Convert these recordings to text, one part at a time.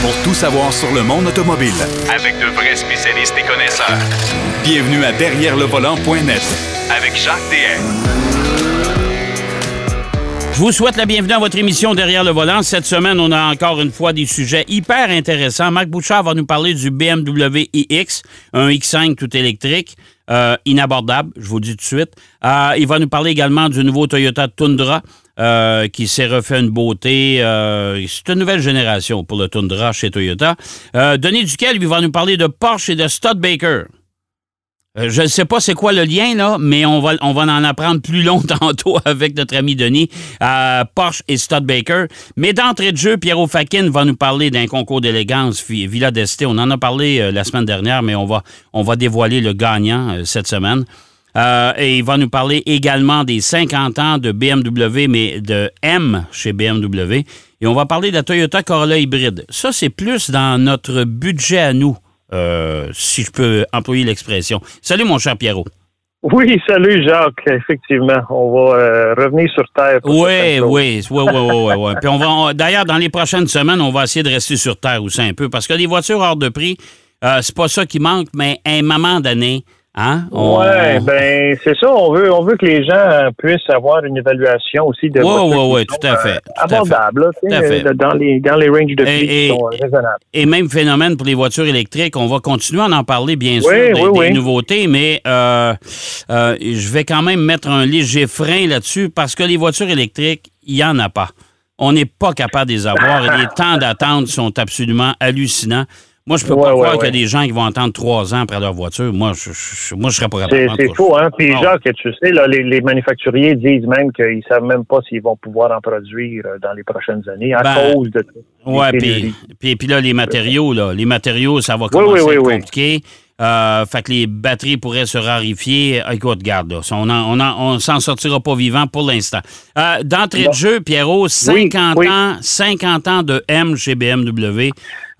pour tout savoir sur le monde automobile. Avec de vrais spécialistes et connaisseurs. Bienvenue à Derrière le volant.net Avec Jacques DM. Je vous souhaite la bienvenue à votre émission Derrière le volant. Cette semaine, on a encore une fois des sujets hyper intéressants. Marc Bouchard va nous parler du BMW iX, un X5 tout électrique. Euh, inabordable, je vous dis tout de suite. Euh, il va nous parler également du nouveau Toyota Tundra euh, qui s'est refait une beauté. c'est une nouvelle génération pour le Tundra chez Toyota. Denis Duquel, lui, va nous parler de Porsche et de Studebaker. Euh, je ne sais pas c'est quoi le lien, là, mais on va, en apprendre plus long tantôt avec notre ami Denis, euh, Porsche et Studebaker. Mais d'entrée de jeu, Pierrot Fakin va nous parler d'un concours d'élégance Villa d'Este. On en a parlé euh, la semaine dernière, mais on va, on va dévoiler le gagnant cette semaine. Et il va nous parler également des 50 ans de BMW, mais de M chez BMW. Et on va parler de la Toyota Corolla hybride. Ça, c'est plus dans notre budget à nous. Euh, si je peux employer l'expression. Salut, mon cher Pierrot. Oui, salut Jacques. Effectivement, on va euh, revenir sur Terre. Oui, oui, oui, oui, oui, Puis on va, d'ailleurs, dans les prochaines semaines, on va essayer de rester sur Terre aussi un peu, parce que les voitures hors de prix, euh, c'est pas ça qui manque, mais à un moment donné, Hein? Oui, ben c'est ça. On veut, on veut que les gens puissent avoir une évaluation aussi de. Oui, oui, oui, tout à fait. abordable, dans, les, dans les ranges de prix qui sont raisonnables. Et même phénomène pour les voitures électriques. On va continuer à en parler, bien sûr, des, nouveautés, mais euh, euh, je vais quand même mettre un léger frein là-dessus parce que les voitures électriques, il n'y en a pas. On n'est pas capable de les avoir et les temps d'attente sont absolument hallucinants. Moi, je peux pas croire qu'il y a des gens qui vont attendre trois ans après leur voiture. Moi, je, je, moi, je serais pas capable. C'est faux, hein? Puis, genre, que tu sais, là, les, manufacturiers disent même qu'ils savent même pas s'ils vont pouvoir en produire euh, dans les prochaines années à ben, cause de Oui, puis, puis, puis, là, les matériaux, là, les matériaux, ça va commencer à être compliqué. Euh, fait que les batteries pourraient se rarifier. Écoute, garde, là, on on, on s'en sortira pas vivant pour l'instant. Euh, D'entrée de jeu, Pierrot, 50 ans, 50 ans de M chez BMW. Euh,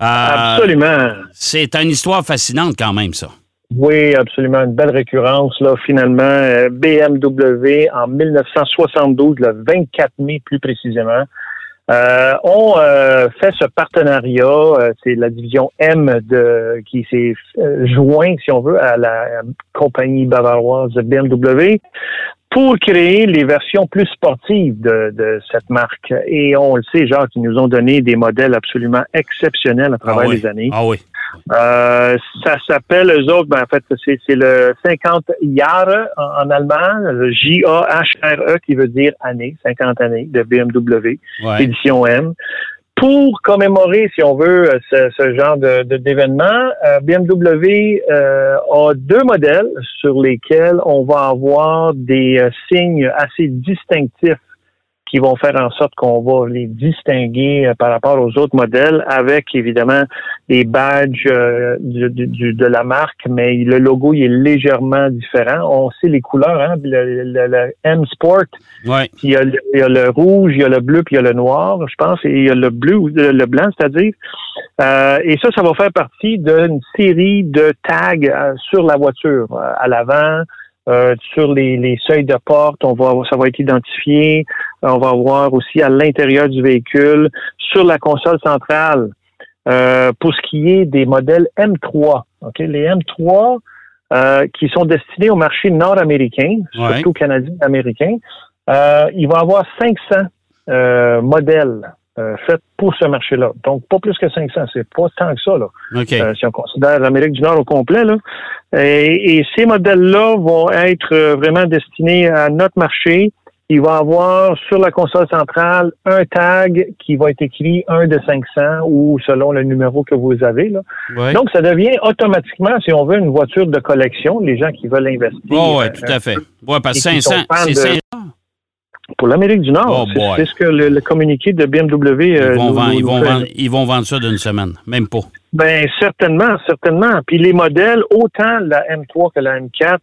absolument. C'est une histoire fascinante quand même, ça. Oui, absolument. Une belle récurrence, là, finalement. Euh, BMW en 1972, le 24 mai plus précisément. Euh, on fait ce partenariat, c'est la division M de qui s'est joint, si on veut, à la compagnie bavaroise BMW pour créer les versions plus sportives de, de, cette marque. Et on le sait, Jacques, ils nous ont donné des modèles absolument exceptionnels à travers ah les années. Ah oui. Euh, ça s'appelle, eux autres, ben, en fait, c'est le 50 Jahre en, allemand, J-A-H-R-E, qui veut dire année, 50 années de BMW, édition M pour commémorer, si on veut, ce, ce genre de, d'événement, euh, BMW euh, a deux modèles sur lesquels on va avoir des euh, signes assez distinctifs qui vont faire en sorte qu'on va les distinguer euh, par rapport aux autres modèles avec évidemment des badges euh, de la marque, mais le logo il est légèrement différent. On sait les couleurs, hein, le, M Sport. Ouais. Il, y a le, rouge, il y a le bleu, puis il y a le noir, je pense, et il y a le bleu, le, blanc, c'est-à-dire. Euh, et ça, ça va faire partie d'une série de tags sur la voiture, à l'avant, euh, sur les, seuils de porte, on va, ça va être identifié. On va voir aussi à l'intérieur du véhicule, sur la console centrale. Euh, pour ce qui est des modèles M3, ok, les M3 euh, qui sont destinés au marché nord-américain, surtout canadien-américain, il va y avoir 500 modèles euh, faites pour ce marché-là. Donc, pas plus que 500. C'est pas tant que ça, là. Euh, si on considère l'Amérique du Nord au complet, là. Et, ces modèles-là vont être euh, vraiment destinés à notre marché. Il va avoir sur la console centrale un tag qui va être écrit 1 de 500 ou selon le numéro que vous avez. Là. Donc, ça devient automatiquement, si on veut, une voiture de collection, les gens qui veulent investir. Oh, oui, tout à fait. Oui, parce que 500, c'est 500. Pour l'Amérique du Nord, oh, c'est ce que le, communiqué de BMW. Ils euh, vont, vendre, ils, vont vendre, ils vont vendre ça d'une semaine, même pas. Ben certainement, certainement. Puis les modèles, autant la M3 que la M4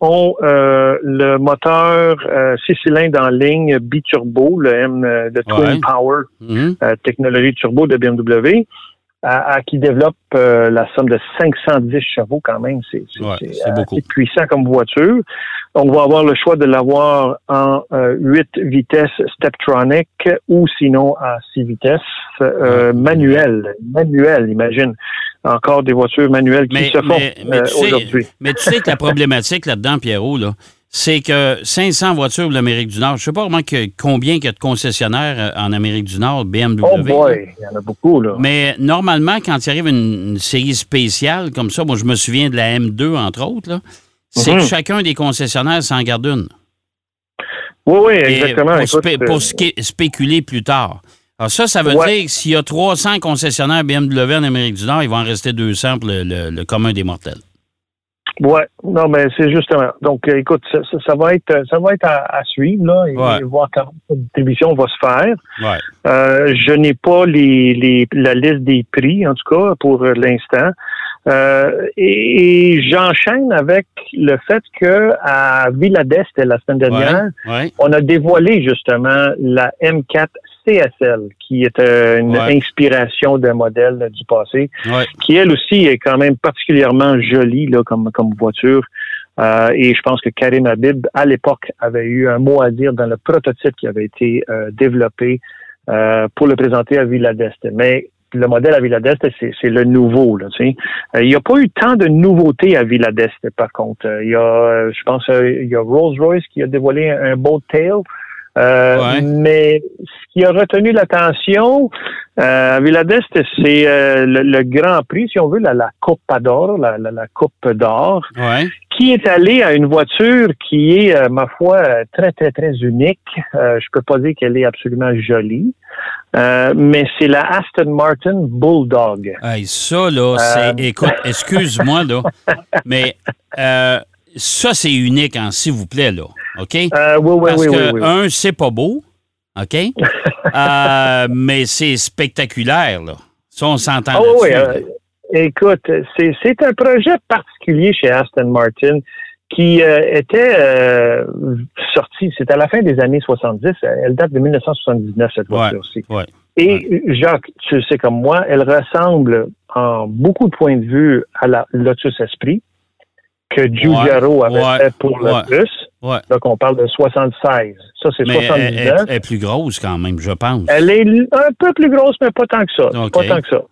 ont euh, le moteur 6 euh, cylindres en ligne biturbo, le M de Twin Power, mm-hmm. technologie turbo de BMW. À, qui développe euh, la somme de 510 chevaux quand même. C'est beaucoup puissant comme voiture. On va avoir le choix de l'avoir en euh, 8 vitesses Steptronic ou sinon à 6 vitesses euh, manuel. Manuel, imagine. Encore des voitures manuelles qui se font euh, aujourd'hui. Mais tu sais que la problématique là-dedans, Pierrot, là, c'est que 500 voitures de l'Amérique du Nord, je ne sais pas vraiment que, combien il y a de concessionnaires euh, en Amérique du Nord, BMW. Oh boy, il y en a beaucoup, là. Mais normalement, quand il arrive une, série spéciale comme ça, moi, je me souviens de la M2, entre autres, c'est que mhm. chacun des concessionnaires s'en garde une. Oui, oui, exactement. Pour, euh, spéculer plus tard. Alors ça, ça veut dire que s'il y a 300 concessionnaires BMW en Amérique du Nord, il va en rester 200 pour le commun des mortels. Ouais, non, mais c'est justement. Donc, euh, écoute, ça, ça, va être, ça va être à, suivre là, et, voir comment la distribution va se faire. Ouais. Euh, je n'ai pas les, les, la liste des prix, en tout cas, pour l'instant. Euh, et, j'enchaîne avec le fait que à Villa d'Est la semaine dernière, on a dévoilé justement la M4 CSL, qui est euh, une inspiration d'un modèle du passé, qui elle aussi est quand même particulièrement jolie là, comme, comme voiture. Euh, et je pense que Karim Habib, à l'époque, avait eu un mot à dire dans le prototype qui avait été euh, développé pour le présenter à Villa d'Est. Mais le modèle à Villa d'Est, c'est le nouveau. Là, il n'y a pas eu tant de nouveautés à Villa d'Est, par contre. Il y a, je pense, il y a Rolls-Royce qui a dévoilé un, un Boat Tail. Euh, mais ce qui a retenu l'attention euh, à Villa d'Est, c'est euh, le, Grand Prix, si on veut, la, la Coupe d'Or, la, la, Coupe d'Or, qui est allée à une voiture qui est, ma foi, très, très, très unique. je peux pas dire qu'elle est absolument jolie, mais c'est la Aston Martin Bulldog. ça, là, c'est... Écoute, excuse-moi, là, mais ça, c'est unique, hein, s'il vous plaît, là. OK? Euh, oui, oui, Parce oui, que, un, c'est pas beau. OK? euh, mais c'est spectaculaire, là. Ça, on s'entend oh, Oui, euh, écoute, c'est un projet particulier chez Aston Martin qui euh, était sorti, c'était à la fin des années 70, elle date de 1979, cette voiture aussi. Ouais, Et Jacques, tu sais comme moi, elle ressemble en beaucoup de points de vue à la Lotus Esprit que Giugiaro avait fait pour le plus. Donc, on parle de 76. Ça, c'est 79. Elle, est plus grosse quand même, je pense. Elle est un peu plus grosse, mais pas tant que ça. Pas tant que ça.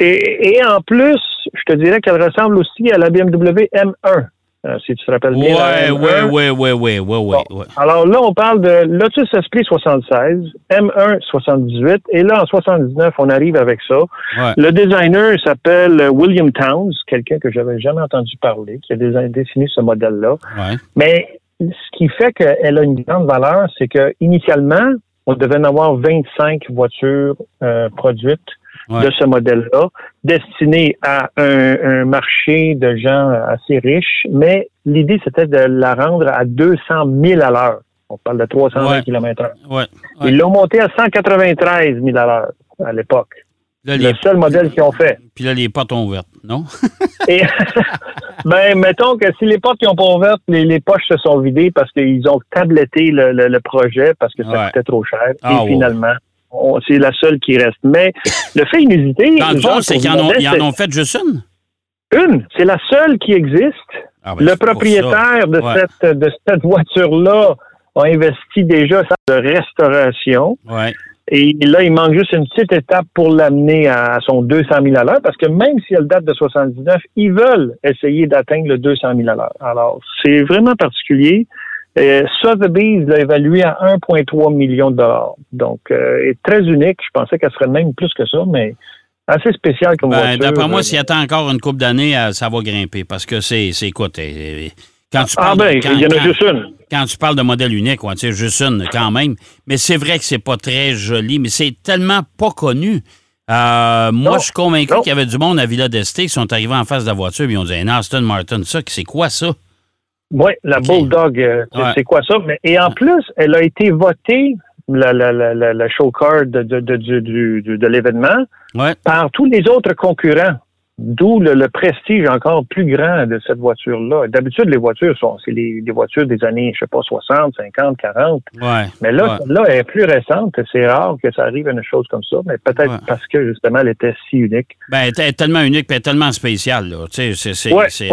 Et, et, en plus, je te dirais qu'elle ressemble aussi à la BMW M1. Euh, si tu te rappelles bien. Oui, oui, oui, oui, oui, oui. Alors là, on parle de Lotus Esprit 76, M1 78, et là, en 79, on arrive avec ça. Le designer s'appelle William Towns, quelqu'un que j'avais jamais entendu parler, qui a dessiné ce modèle-là. Mais ce qui fait qu'elle a une grande valeur, c'est que initialement, on devait en avoir 25 voitures euh, produites de ce modèle-là, destiné à un, marché de gens assez riches, mais l'idée, c'était de la rendre à 200 000 à l'heure. On parle de 320 km h Ils l'ont monté à 193 000 à l'heure à l'époque. le seul modèle qu'ils ont fait. Puis là, les portes ont ouvertes, non? Et, ben, mettons que si les portes n'ont pas ouvertes, les, poches se sont vidées parce qu'ils ont tabletté le, projet parce que ça coûtait trop cher. Ah, Et finalement, c'est la seule qui reste. Mais le fait inusité. Dans le fond, c'est qu'ils en, ont fait juste une? Une. C'est la seule qui existe. Ah, ben, le propriétaire de cette, de cette voiture-là a investi déjà de restauration. Ouais. Et là, il manque juste une petite étape pour l'amener à son 200 000 à l'heure, parce que même si elle date de 79, ils veulent essayer d'atteindre le 200 000 à l'heure. Alors, c'est vraiment particulier. Euh, Sotheby's l'a évalué à 1,3 million de dollars. Donc, euh, est très unique. Je pensais qu'elle serait même plus que ça, mais assez spécial comme ben, voiture. D'après moi, s'il attend encore une couple d'années, euh, ça va grimper parce que c'est, c'est quoi? Quand tu ah, ben, il y en a juste une. Quand tu parles de modèle unique, ouais, tu sais, juste une quand même. Mais c'est vrai que c'est pas très joli, mais c'est tellement pas connu. moi, je suis convaincu qu'il y avait du monde à Villa d'Este qui sont arrivés en face de la voiture et ils ont dit Aston Martin, ça, c'est quoi ça? Oui, la Bulldog, euh, c'est quoi ça? Mais, et en plus, elle a été votée, la, la, la, la show card de, de, de, de, de l'événement, par tous les autres concurrents D'où le, prestige encore plus grand de cette voiture-là. D'habitude, les voitures sont, c'est les, voitures des années, je sais pas, 60, 50, 40. Ouais, mais là, là, elle est plus récente. C'est rare que ça arrive à une chose comme ça, mais peut-être parce que justement, elle était si unique. Ben, elle est tellement unique, et tellement spéciale. Là. Tu sais, c'est,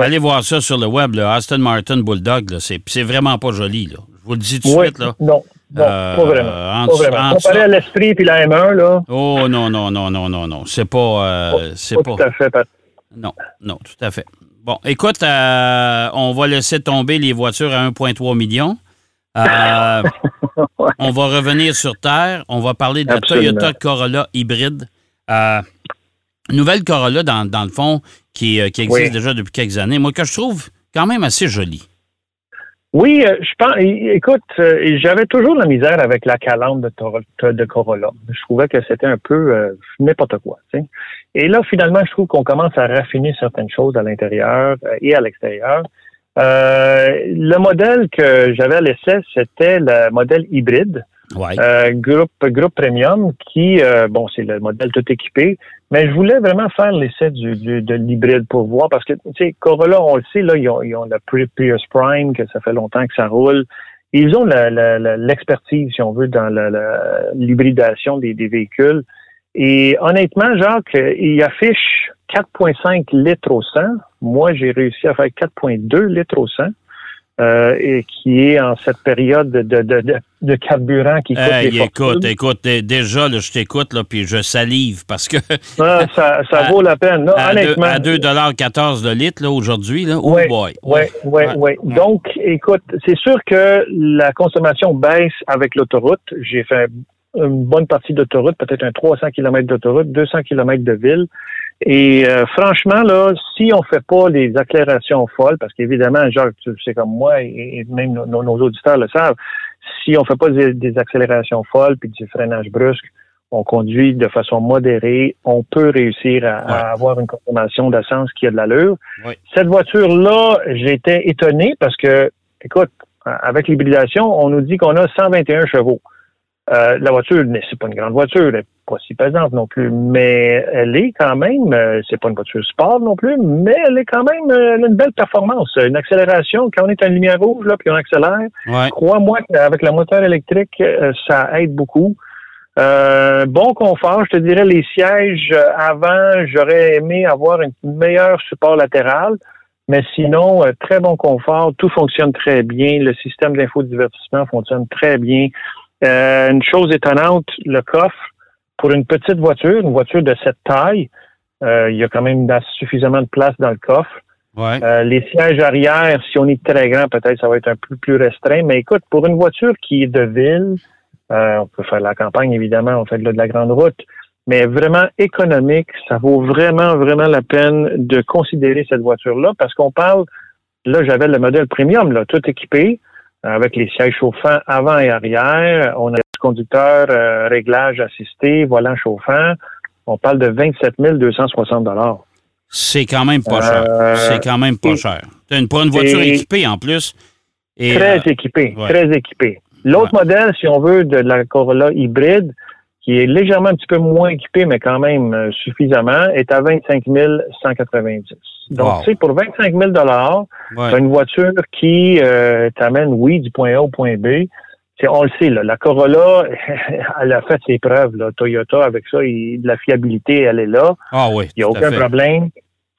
allez voir ça sur le web, là, Aston Martin Bulldog. Là, c'est, c'est vraiment pas joli. Là. Je vous le dis tout de suite. Là. Non. Non, euh, pas vraiment. pas vraiment. Comparé à l'esprit puis la M1, là. Oh non, non, non, non, non, non. C'est pas. Euh, c'est pas, Tout à fait, Pat. Non, non, tout à fait. Bon, écoute, euh, on va laisser tomber les voitures à 1,3 million. On va revenir sur Terre. On va parler de la Toyota Corolla hybride. nouvelle Corolla, dans, dans, le fond, qui, qui existe déjà depuis quelques années. Moi, que je trouve quand même assez jolie. Oui, euh, je pense. Écoute, euh, j'avais toujours la misère avec la calandre de, de Corolla. Je trouvais que c'était un peu euh, n'importe quoi. Et là, finalement, je trouve qu'on commence à raffiner certaines choses à l'intérieur et à l'extérieur. le modèle que j'avais à l'essai, c'était le modèle hybride. Ouais. groupe, groupe premium qui, bon, c'est le modèle tout équipé, mais je voulais vraiment faire l'essai du, du, de l'hybride pour voir, parce que, tu sais, Corolla, on le sait, là, ils ont, ils ont la Prius Prime, que ça fait longtemps que ça roule. Ils ont l'expertise, si on veut, dans l'hybridation des, des véhicules. Et honnêtement, Jacques, il affiche 4,5 litres au 100. Moi, j'ai réussi à faire 4,2 litres au 100. Euh, et qui est en cette période de, de, de, carburant qui coûte hey, Écoute, écoute, déjà, là, je t'écoute, là, puis je salive parce que... Ah, ça, ça vaut la peine. Là, à, honnêtement, à 2,14 le litre, là, aujourd'hui, là, oh boy. Oui, oui, oui. Donc, écoute, c'est sûr que la consommation baisse avec l'autoroute. J'ai fait une bonne partie d'autoroute, peut-être un 300 km d'autoroute, 200 km de ville. Et euh, franchement, là, si on fait pas les accélérations folles, parce qu'évidemment, Jacques, tu sais comme moi, et, même nos, auditeurs le savent, si on fait pas des, accélérations folles puis du freinage brusque, on conduit de façon modérée, on peut réussir à, avoir une consommation d'essence qui a de l'allure. Cette voiture-là, j'étais étonné parce que, écoute, avec l'hybridation, on nous dit qu'on a 121 chevaux. Euh, la voiture, c'est pas une grande voiture, elle pas si pesante non plus, mais elle est quand même, euh, c'est pas une voiture sport non plus, mais elle est quand même euh, une belle performance, une accélération. Quand on est à une lumière rouge là, puis on accélère, crois-moi qu'avec la moteur électrique, ça aide beaucoup. bon confort, je te dirais les sièges avant, j'aurais aimé avoir un meilleur support latéral. Mais sinon, très bon confort, tout fonctionne très bien, le système d'infodivertissement fonctionne très bien. Euh, une chose étonnante, le coffre, pour une petite voiture, une voiture de cette taille, euh, il y a quand même suffisamment de place dans le coffre. Euh, les sièges arrière, si on est très grand, peut-être ça va être un peu plus restreint. Mais écoute, pour une voiture qui est de ville, on peut faire la campagne, évidemment, on fait de la grande route, mais vraiment économique, ça vaut vraiment, vraiment la peine de considérer cette voiture-là parce qu'on parle, là, j'avais le modèle premium, là, tout équipé avec les sièges chauffants avant et arrière. On a conducteur euh, réglage assisté, volant chauffant. On parle de 27 260 C'est quand même pas cher. Euh, C'est quand même pas cher. Une, pour une voiture équipée en plus. très euh, équipée, très équipée. L'autre modèle, si on veut, de la Corolla hybride, qui est légèrement un petit peu moins équipé, mais quand même suffisamment, est à 25 190. Donc, tu sais, pour 25 000 dollars, une voiture qui euh, t'amène, oui, du point A au point B. On le sait, là, la Corolla, elle a fait ses preuves. Là. Toyota, avec ça, de la fiabilité, elle est là. Ah oui. Il n'y a aucun problème.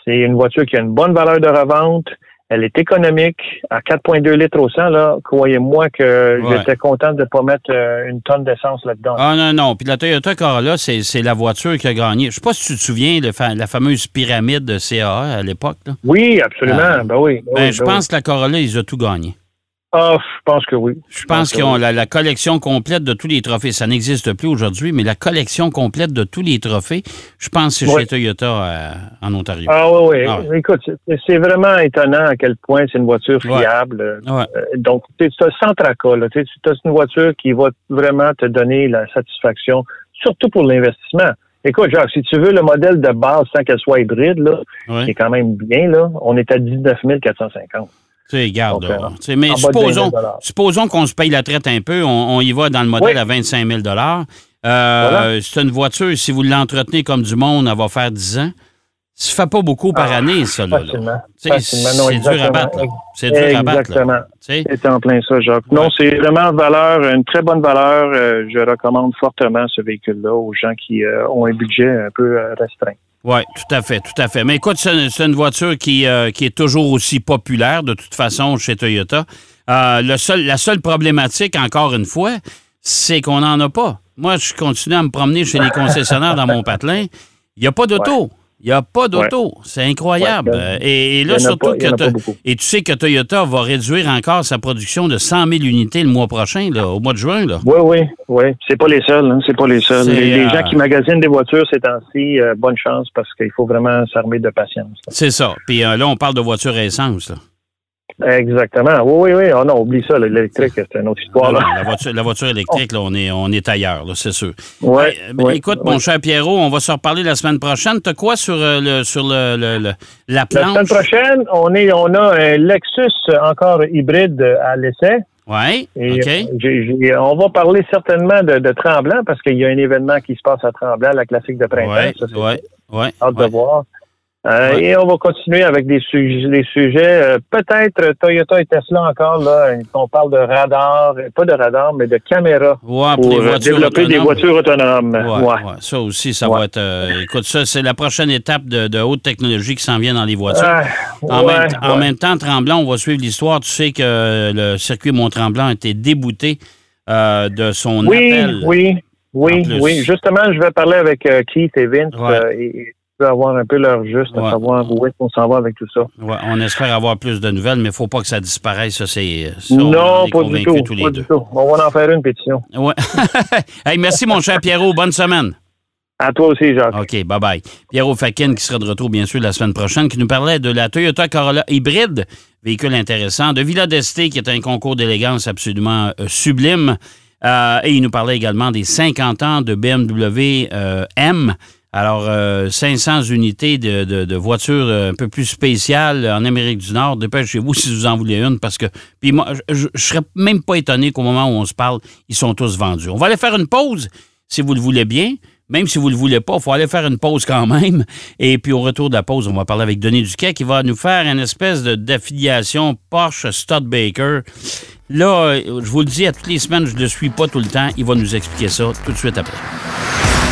C'est une voiture qui a une bonne valeur de revente. Elle est économique à 4,2 litres au 100. Là, croyez-moi que j'étais content de ne pas mettre euh, une tonne d'essence là-dedans. Ah non, non. Puis la Toyota Corolla, c'est la voiture qui a gagné. Je ne sais pas si tu te souviens de la fameuse pyramide de CAA à l'époque. Oui, absolument. Ah. ben oui. Ben, je pense que la Corolla, ils ont tout gagné. Ah, je pense que oui. Je, pense, qu'ils ont la, collection complète de tous les trophées. Ça n'existe plus aujourd'hui, mais la collection complète de tous les trophées, je pense que c'est chez Toyota euh, en Ontario. Ah oui, oui. Ah, Écoute, c'est vraiment étonnant à quel point c'est une voiture fiable. Euh, donc, tu as sans tracas. Tu as une voiture qui va vraiment te donner la satisfaction, surtout pour l'investissement. Écoute, Jacques, si tu veux le modèle de base sans qu'elle soit hybride, là, qui est quand même bien, là, on est à 19 450. Tu sais, garde. mais supposons, supposons qu'on se paye la traite un peu, on, y va dans le modèle à 25 000 euh, C'est une voiture, si vous l'entretenez comme du monde, elle va faire 10 ans. Ça fait pas beaucoup par Ah, année, ça, là. C'est dur à battre. C'est dur à battre. Exactement. C'est en plein ça, Jacques. Non, c'est vraiment valeur, une très bonne valeur. Euh, je recommande fortement ce véhicule-là aux gens qui euh, ont un budget un peu euh, restreint. Oui, tout à fait, tout à fait. Mais écoute, c'est une voiture qui, euh, qui est toujours aussi populaire, de toute façon, chez Toyota. Euh, la seule problématique, encore une fois, c'est qu'on n'en a pas. Moi, je continue à me promener chez les concessionnaires dans mon patelin. Il n'y a pas d'auto. Il n'y a pas d'auto. C'est incroyable. Ouais, Euh, et, là, surtout pas- que et tu sais que Toyota va réduire encore sa production de 100 000 unités le mois prochain, là, au mois de juin. Là. Oui, oui, oui. C'est pas les seuls, hein, c'est pas les seuls. Les, les euh, gens qui magasinent des voitures ces temps-ci, euh, bonne chance parce qu'il faut vraiment s'armer de patience. C'est ça. Puis euh, là, on parle de voitures à essence. là. Exactement. Oui, oui, oui. Oh non, oublie ça, l'électrique, c'est une autre histoire. Là. non, la, voiture, la voiture électrique, là, on, est, on est ailleurs, c'est sûr. Ouais, Euh, ben, ouais, écoute, ouais. mon cher Pierrot, on va se reparler la semaine prochaine. T'as quoi sur, euh, le, sur le, le- le- la La planche? semaine prochaine, on est, on a un Lexus encore hybride à l'essai. Oui, OK. on va parler certainement de, de Tremblant parce qu'il y a un événement qui se passe à Tremblant, la classique de printemps. Oui, oui, hâte de voir. Euh, Ouais. Et on va continuer avec des sujets, des sujets euh, peut-être Toyota et Tesla encore, là, on parle de radar, pas de radar, mais de caméra Ouais, pour pour les euh, développer des voitures autonomes. Ouais. Ça aussi, ça va être. euh, écoute, ça, c'est la prochaine étape de, de haute technologie qui s'en vient dans les voitures. Ah, En, ouais, même, en même temps, Tremblant, on va suivre l'histoire. Tu sais que le circuit Mont-Tremblant a été débouté euh, de son Oui, appel. oui, oui, oui. Justement, je vais parler avec euh, Keith et Vince euh, et, avoir un peu leur juste, Ouais. à savoir où est-ce qu'on s'en va avec tout ça. Ouais, on espère avoir plus de nouvelles, mais il ne faut pas que ça disparaisse. Ça, c'est. ça, non, pas du tout. tous les pas deux. du tout. On va en faire une pétition. Ouais. hey, merci, mon cher Pierrot. Bonne semaine. À toi aussi, Jacques. OK, bye-bye. Pierrot Fakin, qui sera de retour, bien sûr, la semaine prochaine, qui nous parlait de la Toyota Corolla hybride, véhicule intéressant, de Villa d'Este, qui est un concours d'élégance absolument euh, sublime. Euh, et il nous parlait également des 50 ans de BMW euh, M. Alors, euh, 500 unités de, de- voitures euh, un peu plus spéciales en Amérique du Nord. Dépêchez-vous si vous en voulez une, parce que... Puis moi, je, je serais même pas étonné qu'au moment où on se parle, ils sont tous vendus. On va aller faire une pause, si vous le voulez bien. Même si vous ne le voulez pas, il faut aller faire une pause quand même. Et puis au retour de la pause, on va parler avec Denis Duquet qui va nous faire une espèce d'affiliation Porsche Studebaker. Là, euh, je vous le dis, à toutes les semaines, je ne le suis pas tout le temps. Il va nous expliquer ça tout de suite après.